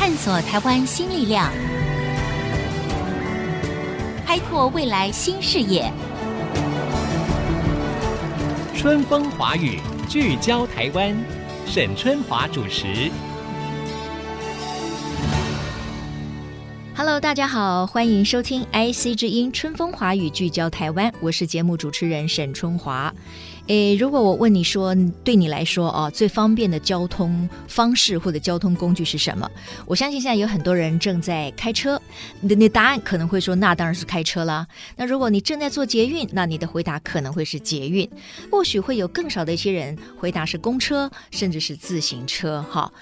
探索台湾新力量，开拓未来新视野。春风华语，聚焦台湾，沈春华主持。Hello，大家好，欢迎收听 IC 之音春风华语聚焦台湾，我是节目主持人沈春华。诶，如果我问你说，对你来说哦，最方便的交通方式或者交通工具是什么？我相信现在有很多人正在开车，你的答案可能会说，那当然是开车啦。那如果你正在做捷运，那你的回答可能会是捷运。或许会有更少的一些人回答是公车，甚至是自行车，哈。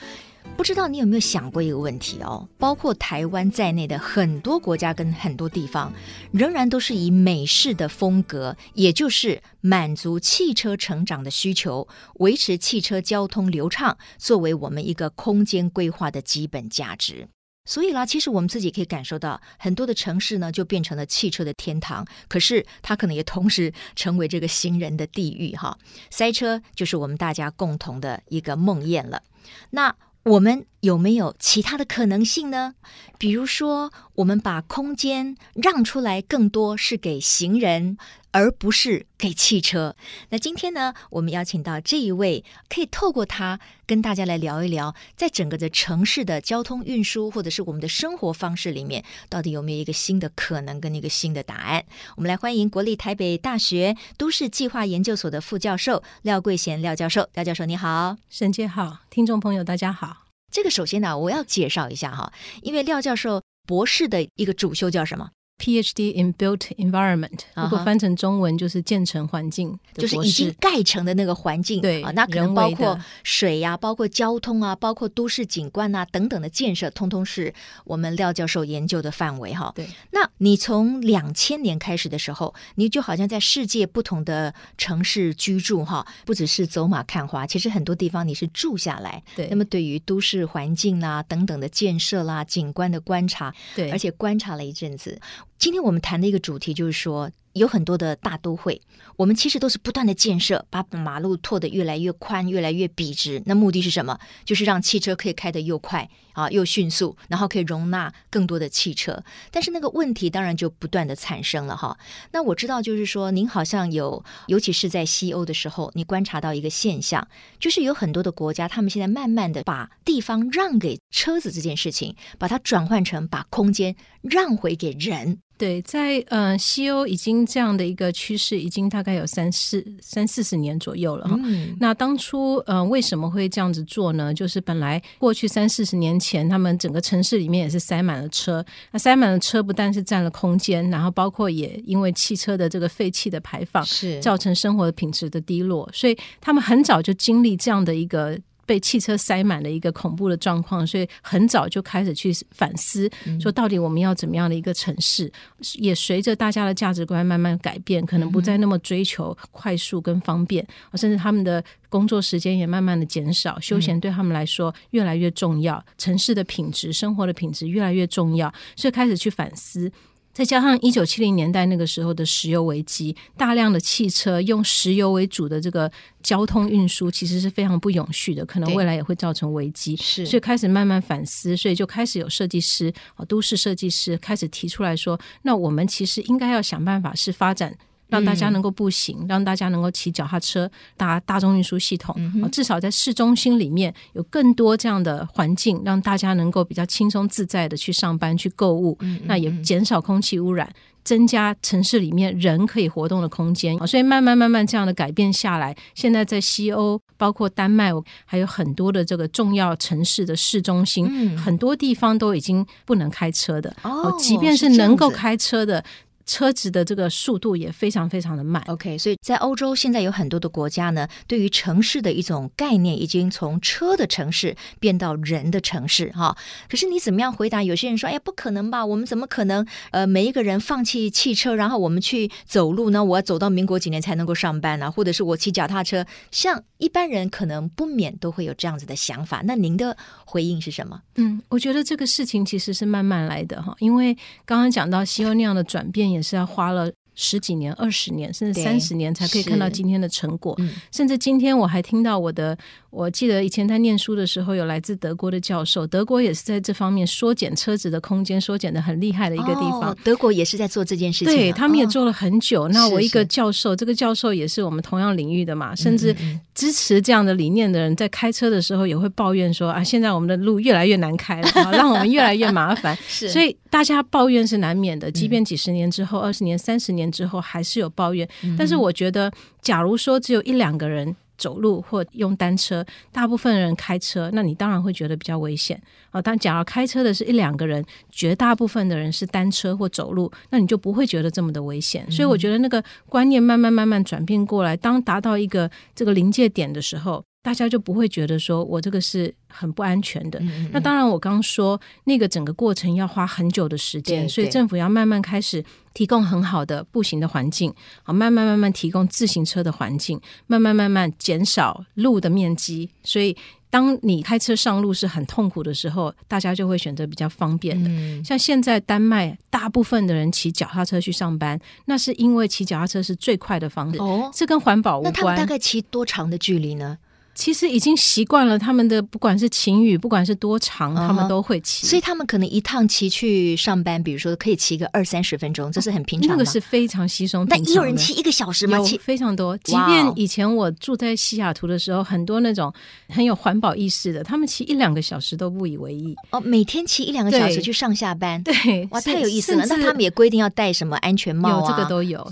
不知道你有没有想过一个问题哦？包括台湾在内的很多国家跟很多地方，仍然都是以美式的风格，也就是满足汽车成长的需求，维持汽车交通流畅，作为我们一个空间规划的基本价值。所以啦，其实我们自己可以感受到，很多的城市呢，就变成了汽车的天堂，可是它可能也同时成为这个行人的地狱哈。塞车就是我们大家共同的一个梦魇了。那我们有没有其他的可能性呢？比如说，我们把空间让出来更多是给行人，而不是给汽车。那今天呢，我们邀请到这一位，可以透过他跟大家来聊一聊，在整个的城市的交通运输，或者是我们的生活方式里面，到底有没有一个新的可能跟一个新的答案？我们来欢迎国立台北大学都市计划研究所的副教授廖桂贤廖教授。廖教授你好，沈姐好，听众朋友大家好。这个首先呢，我要介绍一下哈，因为廖教授博士的一个主修叫什么？？PhD in Built Environment，如果翻成中文就是建成环境，就是已经盖成的那个环境。对啊，那可能包括水呀、啊，包括交通啊，包括都市景观啊等等的建设，通通是我们廖教授研究的范围哈。对，那你从两千年开始的时候，你就好像在世界不同的城市居住哈，不只是走马看花，其实很多地方你是住下来。对，那么对于都市环境啦、啊、等等的建设啦、景观的观察，对，而且观察了一阵子。今天我们谈的一个主题就是说，有很多的大都会，我们其实都是不断的建设，把马路拓得越来越宽、越来越笔直。那目的是什么？就是让汽车可以开得又快啊，又迅速，然后可以容纳更多的汽车。但是那个问题当然就不断的产生了哈。那我知道，就是说，您好像有，尤其是在西欧的时候，你观察到一个现象，就是有很多的国家，他们现在慢慢的把地方让给车子这件事情，把它转换成把空间让回给人。对，在呃西欧已经这样的一个趋势，已经大概有三四三四十年左右了哈。嗯、那当初呃为什么会这样子做呢？就是本来过去三四十年前，他们整个城市里面也是塞满了车，那塞满了车不但是占了空间，然后包括也因为汽车的这个废气的排放，是造成生活的品质的低落，所以他们很早就经历这样的一个。被汽车塞满的一个恐怖的状况，所以很早就开始去反思，说到底我们要怎么样的一个城市？嗯、也随着大家的价值观慢慢改变，可能不再那么追求快速跟方便，嗯、甚至他们的工作时间也慢慢的减少，休闲对他们来说越来越重要，城市的品质、生活的品质越来越重要，所以开始去反思。再加上一九七零年代那个时候的石油危机，大量的汽车用石油为主的这个交通运输，其实是非常不永续的，可能未来也会造成危机。是，所以开始慢慢反思，所以就开始有设计师啊，都市设计师开始提出来说，那我们其实应该要想办法是发展。让大家能够步行，嗯、让大家能够骑脚踏车，搭大众运输系统，嗯、至少在市中心里面有更多这样的环境，让大家能够比较轻松自在的去上班、去购物。那也减少空气污染，增加城市里面人可以活动的空间。所以慢慢慢慢这样的改变下来，现在在西欧，包括丹麦，还有很多的这个重要城市的市中心，嗯、很多地方都已经不能开车的。哦，即便是能够开车的。车子的这个速度也非常非常的慢。OK，所以在欧洲现在有很多的国家呢，对于城市的一种概念已经从车的城市变到人的城市哈。可是你怎么样回答？有些人说：“哎呀，不可能吧？我们怎么可能？呃，每一个人放弃汽车，然后我们去走路呢？我要走到民国几年才能够上班呢、啊？或者是我骑脚踏车？像一般人可能不免都会有这样子的想法。那您的回应是什么？嗯，我觉得这个事情其实是慢慢来的哈，因为刚刚讲到西欧那样的转变也是要花了十几年、二十年，甚至三十年才可以看到今天的成果。嗯甚至今天我还听到我的，我记得以前在念书的时候，有来自德国的教授，德国也是在这方面缩减车子的空间，缩减的很厉害的一个地方。哦、德国也是在做这件事情、啊，对他们也做了很久。哦、那我一个教授，这个教授也是我们同样领域的嘛，甚至支持这样的理念的人，在开车的时候也会抱怨说啊，现在我们的路越来越难开了，啊、让我们越来越麻烦。是，所以大家抱怨是难免的，即便几十年之后、二十年、三十年之后，还是有抱怨。嗯、但是我觉得，假如说只有一两个人。走路或用单车，大部分人开车，那你当然会觉得比较危险啊。但假如开车的是一两个人，绝大部分的人是单车或走路，那你就不会觉得这么的危险。嗯、所以我觉得那个观念慢慢慢慢转变过来，当达到一个这个临界点的时候。大家就不会觉得说我这个是很不安全的。嗯嗯，那当然，我刚说那个整个过程要花很久的时间，所以政府要慢慢开始提供很好的步行的环境，好，慢慢慢慢提供自行车的环境，慢慢慢慢减少路的面积。所以，当你开车上路是很痛苦的时候，大家就会选择比较方便的。嗯、像现在丹麦，大部分的人骑脚踏车去上班，那是因为骑脚踏车是最快的方式。哦，这跟环保无关。那他们大概骑多长的距离呢？其实已经习惯了他们的，不管是晴雨，不管是多长，他们都会骑。所以他们可能一趟骑去上班，比如说可以骑个二三十分钟，这是很平常的。那个是非常稀松平常的。但也有人骑一个小时吗？骑非常多。即便以前我住在西雅图的时候，很多那种很有环保意识的，他们骑一两个小时都不以为意。哦，每天骑一两个小时去上下班，对，哇，太有意思了。那他们也规定要戴什么安全帽啊？有这个都有。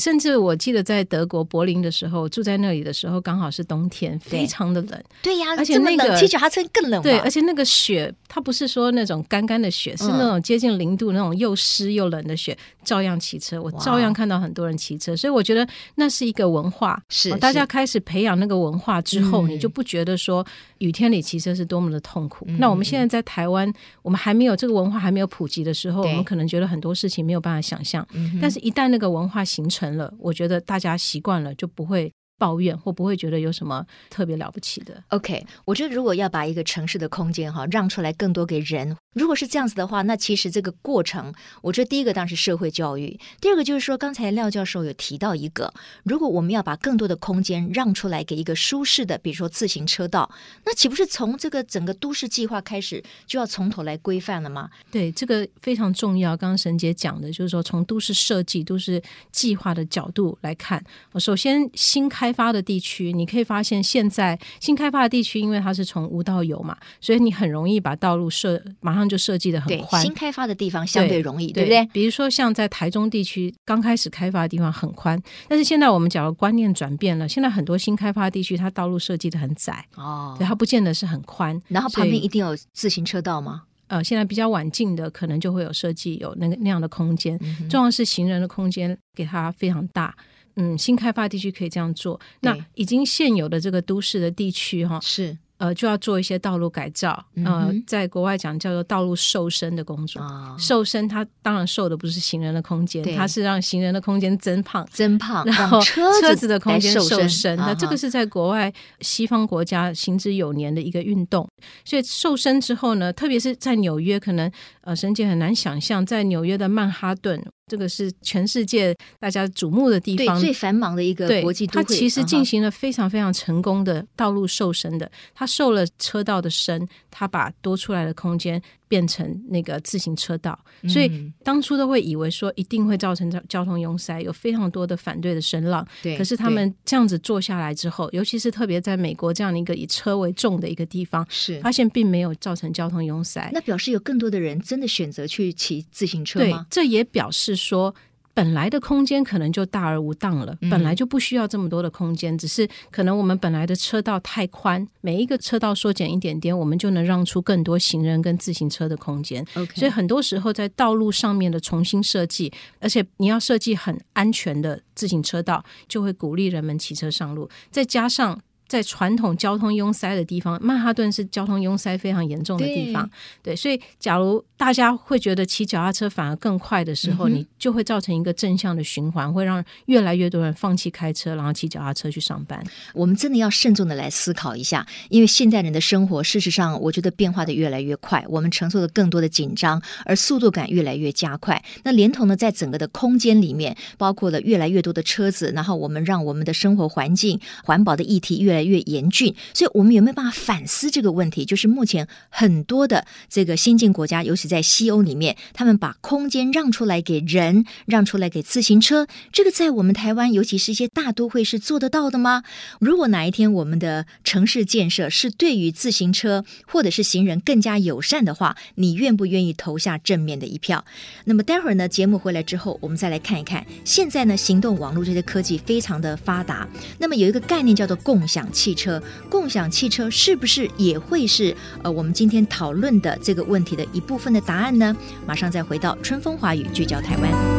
甚至我记得在德国柏林的时候，住在那里的时候，刚好是冬天，非常的冷。对呀，而且那个骑脚踏车更冷。对，而且那个雪，它不是说那种干干的雪，是那种接近零度那种又湿又冷的雪，照样骑车，我照样看到很多人骑车。所以我觉得那是一个文化，是大家开始培养那个文化之后，你就不觉得说雨天里骑车是多么的痛苦。那我们现在在台湾，我们还没有这个文化还没有普及的时候，我们可能觉得很多事情没有办法想象。但是，一旦那个文化形成了，我觉得大家习惯了，就不会。抱怨或不会觉得有什么特别了不起的。OK，我觉得如果要把一个城市的空间哈让出来更多给人，如果是这样子的话，那其实这个过程，我觉得第一个当然是社会教育，第二个就是说，刚才廖教授有提到一个，如果我们要把更多的空间让出来给一个舒适的，比如说自行车道，那岂不是从这个整个都市计划开始就要从头来规范了吗？对，这个非常重要。刚刚沈姐讲的就是说，从都市设计、都市计划的角度来看，首先新开。开发的地区，你可以发现现在新开发的地区，因为它是从无到有嘛，所以你很容易把道路设马上就设计的很宽。新开发的地方相对容易，对，对不对？比如说像在台中地区刚开始开发的地方很宽，但是现在我们讲的观念转变了，现在很多新开发的地区它道路设计的很窄哦，对，它不见得是很宽。然后旁边一定有自行车道吗？呃，现在比较晚近的可能就会有设计有那个那样的空间，嗯、重要是行人的空间给它非常大。嗯，新开发地区可以这样做。那已经现有的这个都市的地区，哈，是。呃，就要做一些道路改造。呃，在国外讲叫做道路瘦身的工作。瘦身，它当然瘦的不是行人的空间，它是让行人的空间增胖，增胖，然后车子的空间瘦身。那这个是在国外西方国家行之有年的一个运动。所以瘦身之后呢，特别是在纽约，可能呃，沈姐很难想象，在纽约的曼哈顿，这个是全世界大家瞩目的地方，最繁忙的一个国际都会。它其实进行了非常非常成功的道路瘦身的，它。瘦了车道的身，他把多出来的空间变成那个自行车道，嗯、所以当初都会以为说一定会造成交通拥塞，有非常多的反对的声浪。对，可是他们这样子做下来之后，尤其是特别在美国这样的一个以车为重的一个地方，是发现并没有造成交通拥塞。那表示有更多的人真的选择去骑自行车吗？对，这也表示说。本来的空间可能就大而无当了，本来就不需要这么多的空间，嗯、只是可能我们本来的车道太宽，每一个车道缩减一点点，我们就能让出更多行人跟自行车的空间。所以很多时候在道路上面的重新设计，而且你要设计很安全的自行车道，就会鼓励人们骑车上路，再加上。在传统交通拥塞的地方，曼哈顿是交通拥塞非常严重的地方。对，对，所以假如大家会觉得骑脚踏车反而更快的时候，嗯、你就会造成一个正向的循环，会让越来越多人放弃开车，然后骑脚踏车去上班。我们真的要慎重的来思考一下，因为现代人的生活，事实上我觉得变化的越来越快，我们承受的更多的紧张，而速度感越来越加快。那连同呢，在整个的空间里面，包括了越来越多的车子，然后我们让我们的生活环境环保的议题越来越严峻，所以我们有没有办法反思这个问题？就是目前很多的这个先进国家，尤其在西欧里面，他们把空间让出来给人，让出来给自行车，这个在我们台湾，尤其是一些大都会，是做得到的吗？如果哪一天我们的城市建设是对于自行车或者是行人更加友善的话，你愿不愿意投下正面的一票？那么待会儿呢，节目回来之后，我们再来看一看，现在呢，行动网络这些科技非常的发达，那么有一个概念叫做共享汽车，共享汽车是不是也会是呃我们今天讨论的这个问题的一部分的答案呢？马上再回到春风华语聚焦台湾。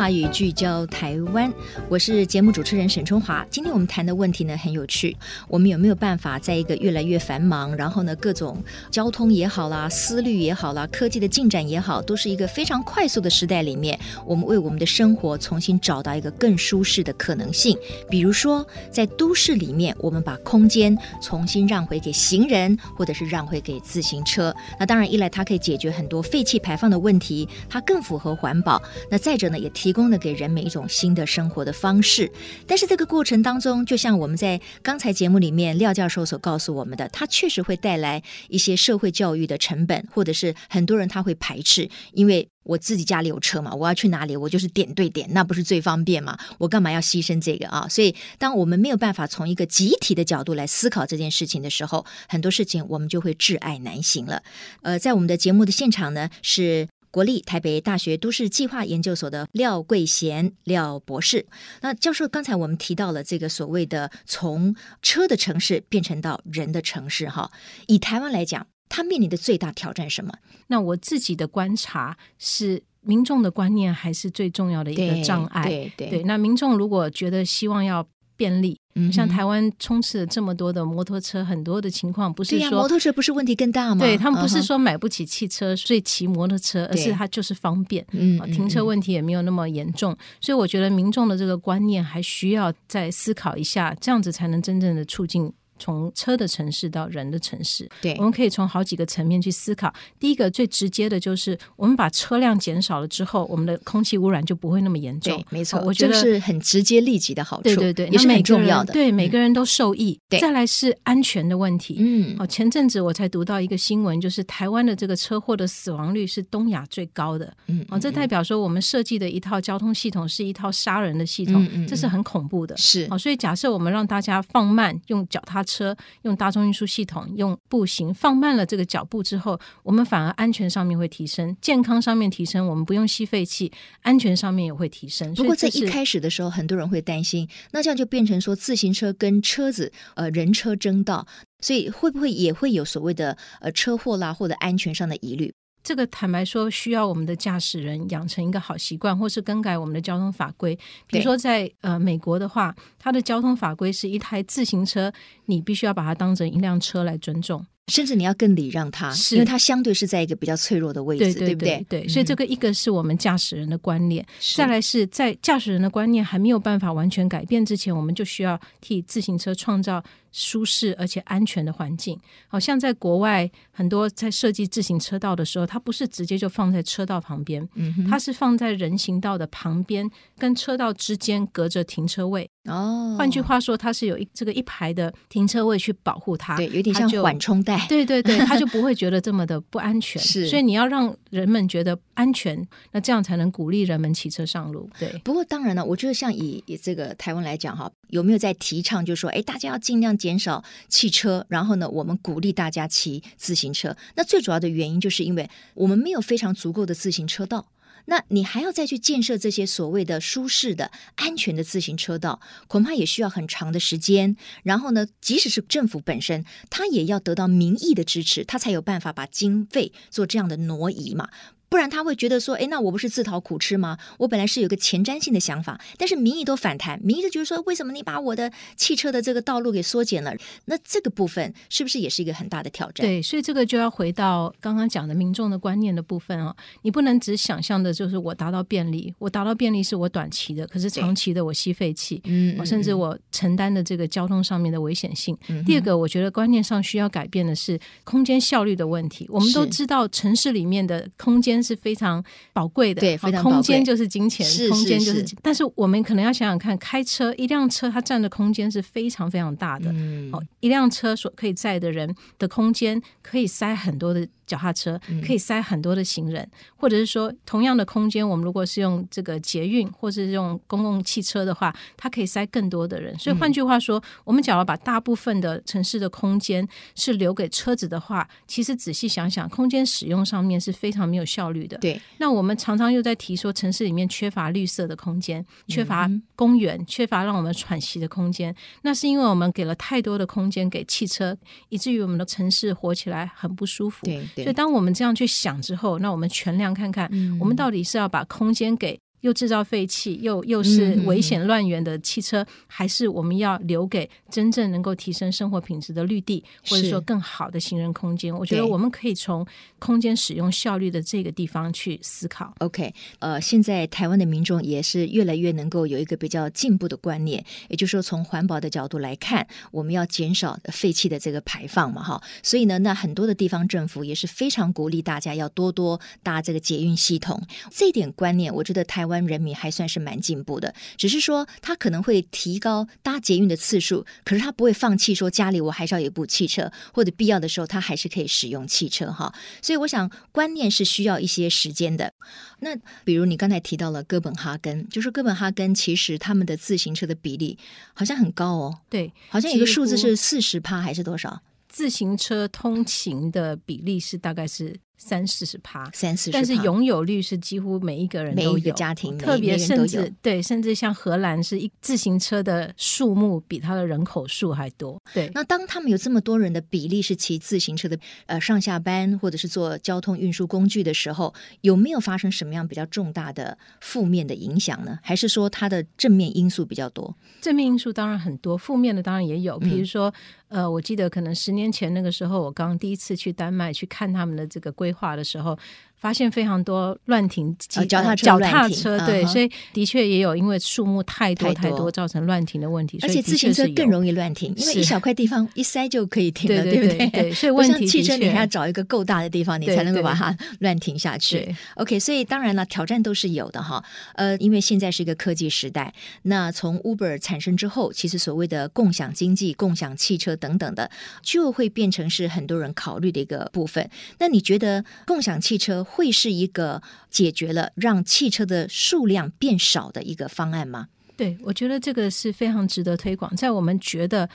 华语聚焦台湾，我是节目主持人沈春华。今天我们谈的问题呢，很有趣，我们有没有办法在一个越来越繁忙，然后呢，各种交通也好啦，思虑也好啦，科技的进展也好，都是一个非常快速的时代里面，我们为我们的生活重新找到一个更舒适的可能性。比如说，在都市里面，我们把空间重新让回给行人，或者是让回给自行车。那当然，一来它可以解决很多废气排放的问题，它更符合环保。那再者呢，也提提供了给人们一种新的生活的方式，但是这个过程当中，就像我们在刚才节目里面廖教授所告诉我们的，它确实会带来一些社会教育的成本，或者是很多人他会排斥，因为我自己家里有车嘛，我要去哪里，我就是点对点，那不是最方便嘛？我干嘛要牺牲这个啊？所以，当我们没有办法从一个集体的角度来思考这件事情的时候，很多事情我们就会挚爱难行了。呃，在我们的节目的现场呢，是。国立台北大学都市计划研究所的廖桂贤廖博士，那教授刚才我们提到了这个所谓的从车的城市变成到人的城市，哈，以台湾来讲，它面临的最大挑战是什么？那我自己的观察是，民众的观念还是最重要的一个障碍。对对，对，那民众如果觉得希望要便利。像台湾充斥了这么多的摩托车，很多的情况不是说摩托车不是问题更大吗？对，他们不是说买不起汽车，所以骑摩托车，而是它就是方便，嗯，停车问题也没有那么严重。所以我觉得民众的这个观念还需要再思考一下，这样子才能真正的促进。从车的城市到人的城市，对，我们可以从好几个层面去思考。第一个最直接的就是，我们把车辆减少了之后，我们的空气污染就不会那么严重。对，没错，我觉得是很直接立即的好处。对对对，也是很重要的。对，每个人都受益。对，再来是安全的问题。嗯，哦，前阵子我才读到一个新闻，就是台湾的这个车祸的死亡率是东亚最高的。嗯，哦，这代表说我们设计的一套交通系统是一套杀人的系统，嗯，这是很恐怖的。是，哦，所以假设我们让大家放慢，用脚踏车，用大众运输系统用步行放慢了这个脚步之后，我们反而安全上面会提升，健康上面提升，我们不用吸废气，安全上面也会提升。不过在一开始的时候，很多人会担心，那这样就变成说自行车跟车子呃人车争道，所以会不会也会有所谓的呃车祸啦或者安全上的疑虑？这个坦白说，需要我们的驾驶人养成一个好习惯，或是更改我们的交通法规。比如说在，在呃美国的话，它的交通法规是一台自行车，你必须要把它当成一辆车来尊重。甚至你要更礼让他，是因为他相对是在一个比较脆弱的位置，对，对，对，对不对？对，所以这个一个是我们驾驶人的观念，再来是在驾驶人的观念还没有办法完全改变之前，我们就需要替自行车创造舒适而且安全的环境。好像在国外，很多在设计自行车道的时候，它不是直接就放在车道旁边，嗯，它是放在人行道的旁边，跟车道之间隔着停车位。哦，换句话说，它是有一这个一排的停车位去保护它，对，有点像缓冲带。对对对，它就不会觉得这么的不安全。是，所以你要让人们觉得安全，那这样才能鼓励人们骑车上路。对。不过当然了，我觉得像以以这个台湾来讲哈，有没有在提倡，就是说，哎，大家要尽量减少汽车，然后呢，我们鼓励大家骑自行车。那最主要的原因就是因为我们没有非常足够的自行车道。那你还要再去建设这些所谓的舒适的、安全的自行车道，恐怕也需要很长的时间。然后呢，即使是政府本身，他也要得到民意的支持，他才有办法把经费做这样的挪移嘛。不然他会觉得说，哎，那我不是自讨苦吃吗？我本来是有个前瞻性的想法，但是民意都反弹，民意就觉得说，为什么你把我的汽车的这个道路给缩减了？那这个部分是不是也是一个很大的挑战？对，所以这个就要回到刚刚讲的民众的观念的部分哦。你不能只想象的就是我达到便利，我达到便利是我短期的，可是长期的我吸废气，嗯，我，甚至我承担的这个交通上面的危险性。嗯、第二个，我觉得观念上需要改变的是空间效率的问题。我们都知道城市里面的空间是非常宝贵的，对，非常。空间就是金钱，是空间就是。但是我们可能要想想看，开车一辆车它占的空间是非常非常大的，嗯，哦，一辆车所可以载的人的空间可以塞很多的。脚踏车可以塞很多的行人，嗯、或者是说同样的空间，我们如果是用这个捷运或者是用公共汽车的话，它可以塞更多的人。所以换句话说，嗯、我们假如把大部分的城市的空间是留给车子的话，其实仔细想想，空间使用上面是非常没有效率的。对。那我们常常又在提说，城市里面缺乏绿色的空间，缺乏公园，嗯、缺乏让我们喘息的空间。那是因为我们给了太多的空间给汽车，以至于我们的城市活起来很不舒服。对。所以，当我们这样去想之后，那我们全量看看，我们到底是要把空间给。又制造废气，又又是危险乱源的汽车，嗯，还是我们要留给真正能够提升生活品质的绿地，或者说更好的行人空间？我觉得我们可以从空间使用效率的这个地方去思考。OK，呃，现在台湾的民众也是越来越能够有一个比较进步的观念，也就是说，从环保的角度来看，我们要减少废气的这个排放嘛，哈。所以呢，那很多的地方政府也是非常鼓励大家要多多搭这个捷运系统。这点观念，我觉得台湾。湾人民还算是蛮进步的，只是说他可能会提高搭捷运的次数，可是他不会放弃说家里我还是要有一部汽车，或者必要的时候他还是可以使用汽车哈。所以我想观念是需要一些时间的。那比如你刚才提到了哥本哈根，就是哥本哈根其实他们的自行车的比例好像很高哦，对，好像有个数字是四十趴还是多少？自行车通勤的比例是大概是。三四十趴，三四十，但是拥有率是几乎每一个人都有，每一个家庭，特别甚至对，甚至像荷兰是一自行车的数目比它的人口数还多。对，那当他们有这么多人的比例是骑自行车的，呃，上下班或者是做交通运输工具的时候，有没有发生什么样比较重大的负面的影响呢？还是说它的正面因素比较多？正面因素当然很多，负面的当然也有，比如说。嗯呃，我记得可能十年前那个时候，我刚第一次去丹麦去看他们的这个规划的时候。发现非常多乱停脚踏脚踏车，对，嗯，所以的确也有因为树木太多太多造成乱停的问题，而且自行车更容易乱停，因为一小块地方一塞就可以停了，对，对不对？对，所以问题汽车你还要找一个够大的地方，你才能够把它乱停下去。OK，所以当然了，挑战都是有的哈。呃，因为现在是一个科技时代，那从 Uber 产生之后，其实所谓的共享经济、共享汽车等等的，就会变成是很多人考虑的一个部分。那你觉得共享汽车会是一个解决了让汽车的数量变少的一个方案吗？对，我觉得这个是非常值得推广。在我们觉得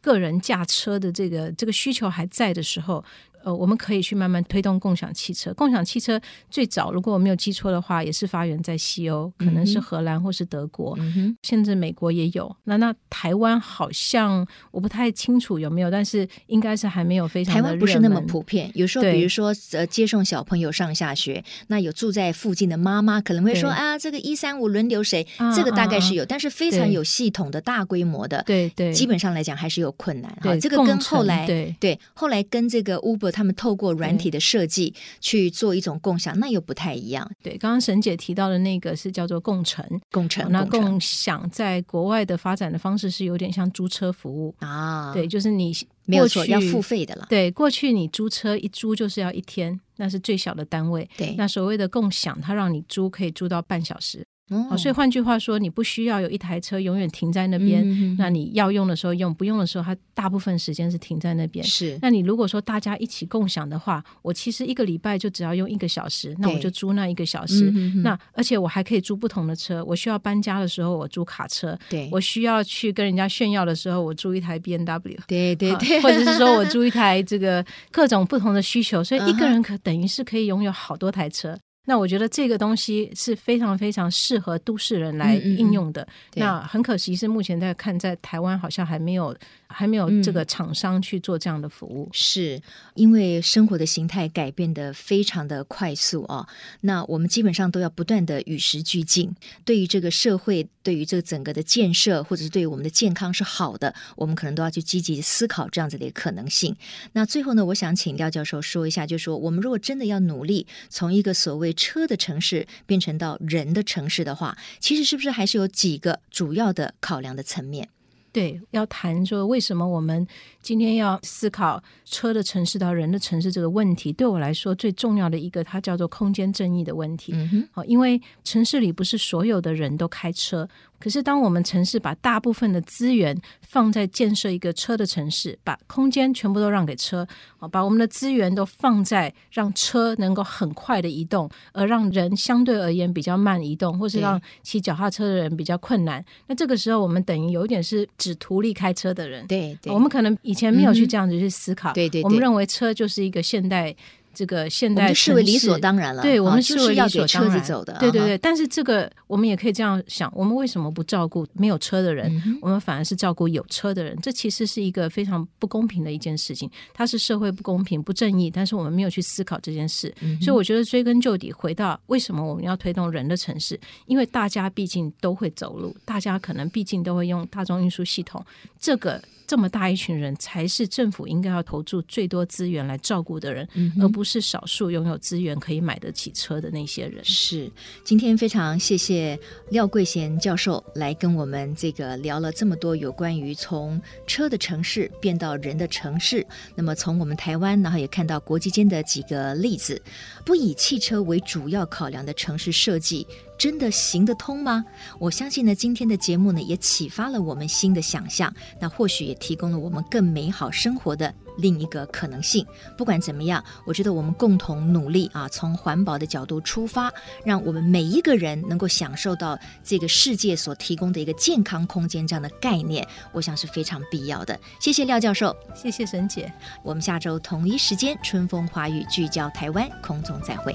个人驾车的这个这个需求还在的时候。呃，我们可以去慢慢推动共享汽车。共享汽车最早，如果我没有记错的话，也是发源在西欧，可能是荷兰或是德国，嗯、甚至美国也有。那那台湾好像我不太清楚有没有，但是应该是还没有非常的。台湾不是那么普遍。有时候，比如说呃，接送小朋友上下学，那有住在附近的妈妈可能会说啊，这个一三五轮流谁？这个大概是有，但是非常有系统的大规模的，对对，基本上来讲还是有困难。哈，这个跟后来对对，后来跟这个 Uber。他们透过软体的设计去做一种共享，那又不太一样。对，刚刚沈姐提到的那个是叫做共乘，共乘。那共享在国外的发展的方式是有点像租车服务啊。对，就是你没有错，要付费的了。对，过去你租车一租就是要一天，那是最小的单位。对，那所谓的共享，它让你租可以租到半小时。哦，所以换句话说，你不需要有一台车永远停在那边。嗯，那你要用的时候用，不用的时候，它大部分时间是停在那边。是。那你如果说大家一起共享的话，我其实一个礼拜就只要用一个小时，那我就租那一个小时。那而且我还可以租不同的车。我需要搬家的时候，我租卡车。对。我需要去跟人家炫耀的时候，我租一台 B N W。对对对。或者是说我 租一台这个各种不同的需求，所以一个人可等于是可以拥有好多台车。那我觉得这个东西是非常非常适合都市人来应用的。嗯嗯嗯，那很可惜是目前在看，在台湾好像还没有还没有这个厂商去做这样的服务。嗯、是因为生活的形态改变的非常的快速啊。那我们基本上都要不断的与时俱进。对于这个社会，对于这个整个的建设，或者是对于我们的健康是好的，我们可能都要去积极思考这样子的一个可能性。那最后呢，我想请廖教授说一下，就是说我们如果真的要努力从一个所谓车的城市变成到人的城市的话，其实是不是还是有几个主要的考量的层面？对，要谈说为什么我们今天要思考车的城市到人的城市这个问题，对我来说最重要的一个，它叫做空间正义的问题。嗯，因为城市里不是所有的人都开车。可是，当我们城市把大部分的资源放在建设一个车的城市，把空间全部都让给车，啊，把我们的资源都放在让车能够很快的移动，而让人相对而言比较慢移动，或是让骑脚踏车的人比较困难。那这个时候，我们等于有一点是只图利开车的人。对，对，我们可能以前没有去这样子去思考。对对，我们认为车就是一个现代。这个现代视为理所当然了，对，我们视为要给车子走的，对对对。但是这个我们也可以这样想：我们为什么不照顾没有车的人？我们反而是照顾有车的人？这其实是一个非常不公平的一件事情。它是社会不公平、不正义，但是我们没有去思考这件事。所以我觉得追根究底，回到为什么我们要推动人的城市？因为大家毕竟都会走路，大家可能毕竟都会用大众运输系统。这个。这么大一群人，才是政府应该要投注最多资源来照顾的人，嗯、而不是少数拥有资源可以买得起车的那些人。是，今天非常谢谢廖桂贤教授来跟我们这个聊了这么多有关于从车的城市变到人的城市。那么从我们台湾，然后也看到国际间的几个例子，不以汽车为主要考量的城市设计。真的行得通吗？我相信呢，今天的节目呢也启发了我们新的想象，那或许也提供了我们更美好生活的另一个可能性。不管怎么样，我觉得我们共同努力啊，从环保的角度出发，让我们每一个人能够享受到这个世界所提供的一个健康空间这样的概念，我想是非常必要的。谢谢廖教授，谢谢沈姐，我们下周同一时间春风华语聚焦台湾，空中再会。